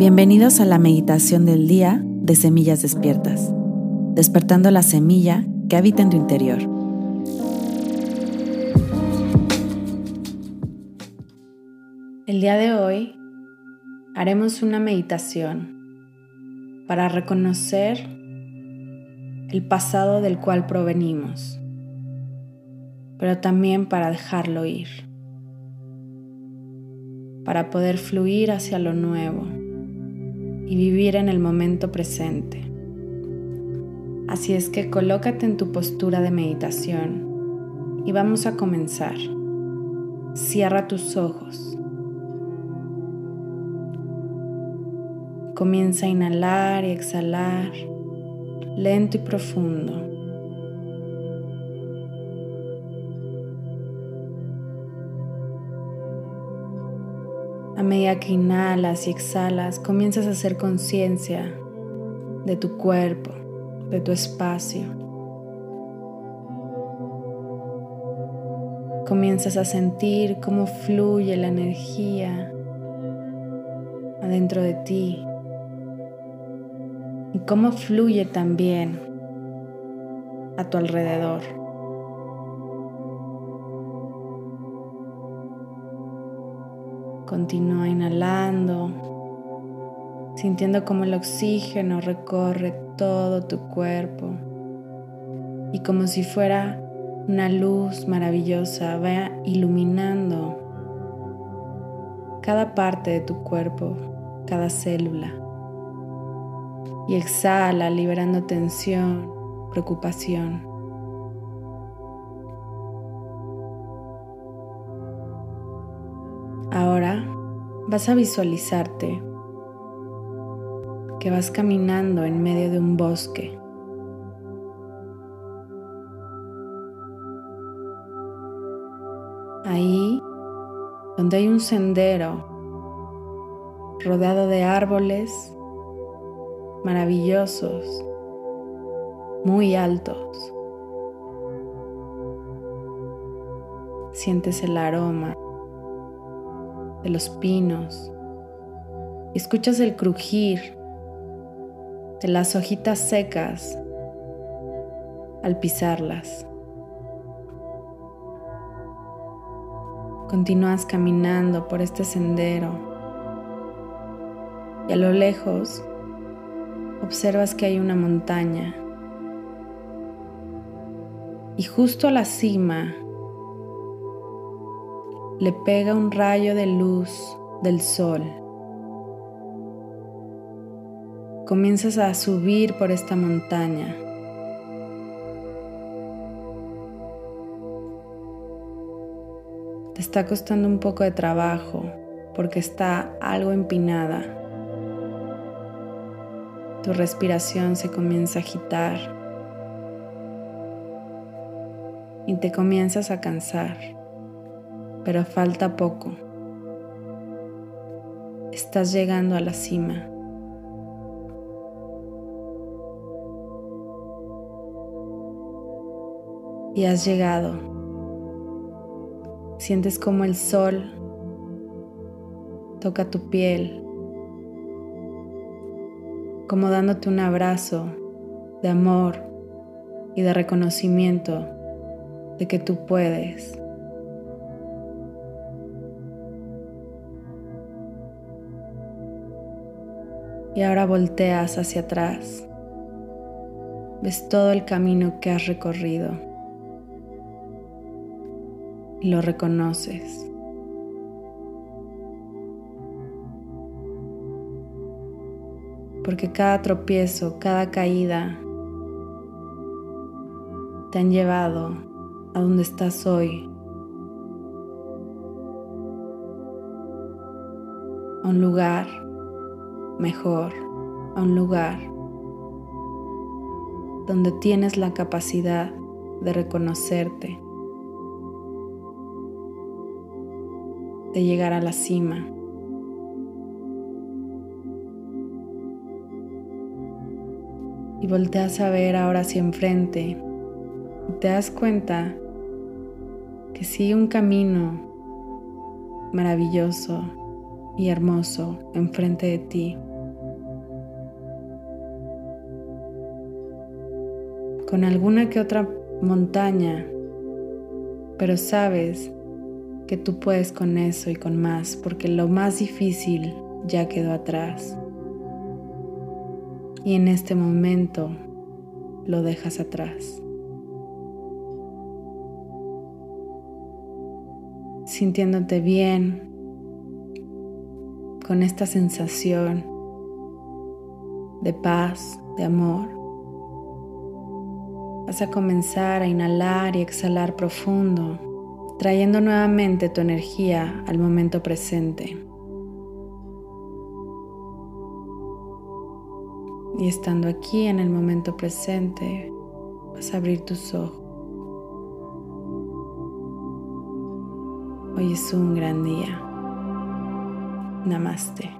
Bienvenidos a la meditación del día de Semillas Despiertas, despertando la semilla que habita en tu interior. El día de hoy haremos una meditación para reconocer el pasado del cual provenimos, pero también para dejarlo ir, para poder fluir hacia lo nuevo y vivir en el momento presente. Así es que colócate en tu postura de meditación y vamos a comenzar. Cierra tus ojos. Comienza a inhalar y exhalar lento y profundo. A medida que inhalas y exhalas, comienzas a hacer conciencia de tu cuerpo, de tu espacio. Comienzas a sentir cómo fluye la energía adentro de ti y cómo fluye también a tu alrededor. Continúa inhalando, sintiendo cómo el oxígeno recorre todo tu cuerpo y como si fuera una luz maravillosa va iluminando cada parte de tu cuerpo, cada célula. Y exhala liberando tensión, preocupación. Ahora vas a visualizarte que vas caminando en medio de un bosque. Ahí donde hay un sendero rodeado de árboles maravillosos, muy altos. Sientes el aroma de los pinos. Escuchas el crujir de las hojitas secas al pisarlas. Continúas caminando por este sendero y a lo lejos observas que hay una montaña y justo a la cima le pega un rayo de luz del sol. Comienzas a subir por esta montaña. Te está costando un poco de trabajo porque está algo empinada. Tu respiración se comienza a agitar y te comienzas a cansar pero falta poco. Estás llegando a la cima. Y has llegado. Sientes como el sol toca tu piel, como dándote un abrazo de amor y de reconocimiento de que tú puedes. Y ahora volteas hacia atrás. Ves todo el camino que has recorrido. Y lo reconoces. Porque cada tropiezo, cada caída te han llevado a donde estás hoy. A un lugar mejor a un lugar donde tienes la capacidad de reconocerte, de llegar a la cima. Y volteas a ver ahora hacia enfrente y te das cuenta que sigue un camino maravilloso y hermoso enfrente de ti. Con alguna que otra montaña, pero sabes que tú puedes con eso y con más, porque lo más difícil ya quedó atrás. Y en este momento lo dejas atrás. Sintiéndote bien con esta sensación de paz, de amor. Vas a comenzar a inhalar y exhalar profundo, trayendo nuevamente tu energía al momento presente. Y estando aquí en el momento presente, vas a abrir tus ojos. Hoy es un gran día. Namaste.